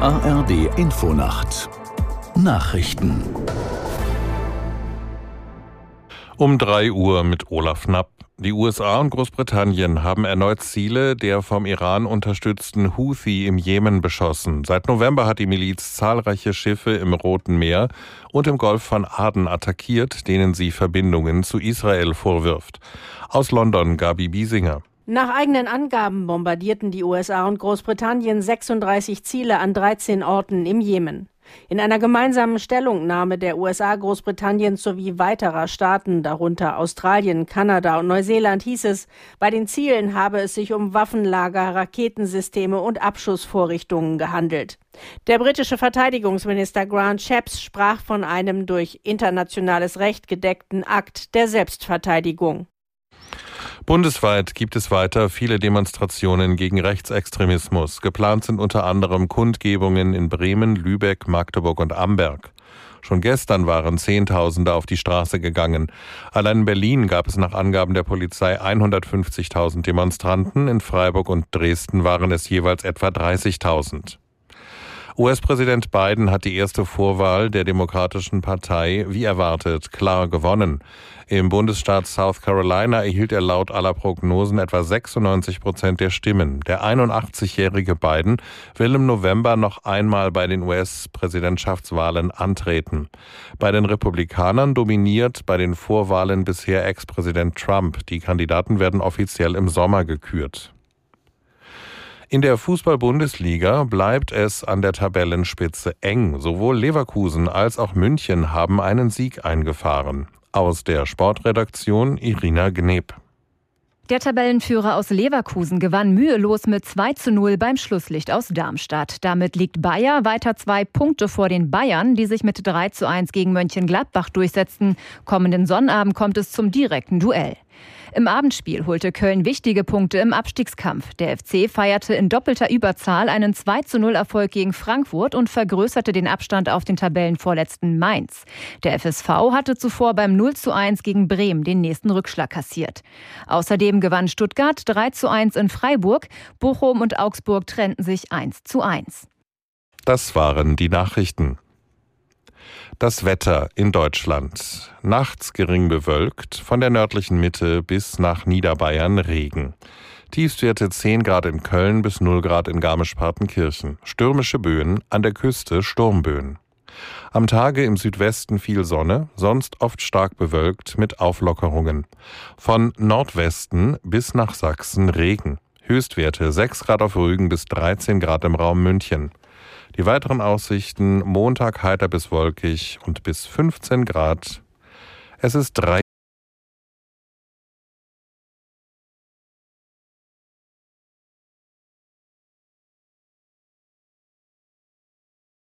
ARD Infonacht Nachrichten Um 3 Uhr mit Olaf Knapp. Die USA und Großbritannien haben erneut Ziele der vom Iran unterstützten Houthi im Jemen beschossen. Seit November hat die Miliz zahlreiche Schiffe im Roten Meer und im Golf von Aden attackiert, denen sie Verbindungen zu Israel vorwirft. Aus London Gabi Biesinger. Nach eigenen Angaben bombardierten die USA und Großbritannien 36 Ziele an 13 Orten im Jemen. In einer gemeinsamen Stellungnahme der USA, Großbritanniens sowie weiterer Staaten, darunter Australien, Kanada und Neuseeland, hieß es, bei den Zielen habe es sich um Waffenlager, Raketensysteme und Abschussvorrichtungen gehandelt. Der britische Verteidigungsminister Grant Shapps sprach von einem durch internationales Recht gedeckten Akt der Selbstverteidigung. Bundesweit gibt es weiter viele Demonstrationen gegen Rechtsextremismus. Geplant sind unter anderem Kundgebungen in Bremen, Lübeck, Magdeburg und Amberg. Schon gestern waren Zehntausende auf die Straße gegangen. Allein in Berlin gab es nach Angaben der Polizei 150.000 Demonstranten, in Freiburg und Dresden waren es jeweils etwa 30.000. US-Präsident Biden hat die erste Vorwahl der Demokratischen Partei wie erwartet klar gewonnen. Im Bundesstaat South Carolina erhielt er laut aller Prognosen etwa 96 Prozent der Stimmen. Der 81-jährige Biden will im November noch einmal bei den US-Präsidentschaftswahlen antreten. Bei den Republikanern dominiert bei den Vorwahlen bisher Ex-Präsident Trump. Die Kandidaten werden offiziell im Sommer gekürt. In der Fußball-Bundesliga bleibt es an der Tabellenspitze eng. Sowohl Leverkusen als auch München haben einen Sieg eingefahren. Aus der Sportredaktion Irina Gneb. Der Tabellenführer aus Leverkusen gewann mühelos mit 2 zu 0 beim Schlusslicht aus Darmstadt. Damit liegt Bayer weiter zwei Punkte vor den Bayern, die sich mit 3 zu 1 gegen Mönchengladbach durchsetzten. Kommenden Sonnabend kommt es zum direkten Duell. Im Abendspiel holte Köln wichtige Punkte im Abstiegskampf. Der FC feierte in doppelter Überzahl einen 2 zu 0 Erfolg gegen Frankfurt und vergrößerte den Abstand auf den Tabellenvorletzten Mainz. Der FSV hatte zuvor beim 0 zu 1 gegen Bremen den nächsten Rückschlag kassiert. Außerdem gewann Stuttgart 3 zu 1 in Freiburg. Bochum und Augsburg trennten sich 1 zu 1. Das waren die Nachrichten. Das Wetter in Deutschland. Nachts gering bewölkt, von der nördlichen Mitte bis nach Niederbayern Regen. Tiefstwerte 10 Grad in Köln bis 0 Grad in Garmisch-Partenkirchen. Stürmische Böen, an der Küste Sturmböen. Am Tage im Südwesten viel Sonne, sonst oft stark bewölkt mit Auflockerungen. Von Nordwesten bis nach Sachsen Regen. Höchstwerte 6 Grad auf Rügen bis 13 Grad im Raum München. Die weiteren Aussichten Montag heiter bis wolkig und bis 15 Grad. Es ist drei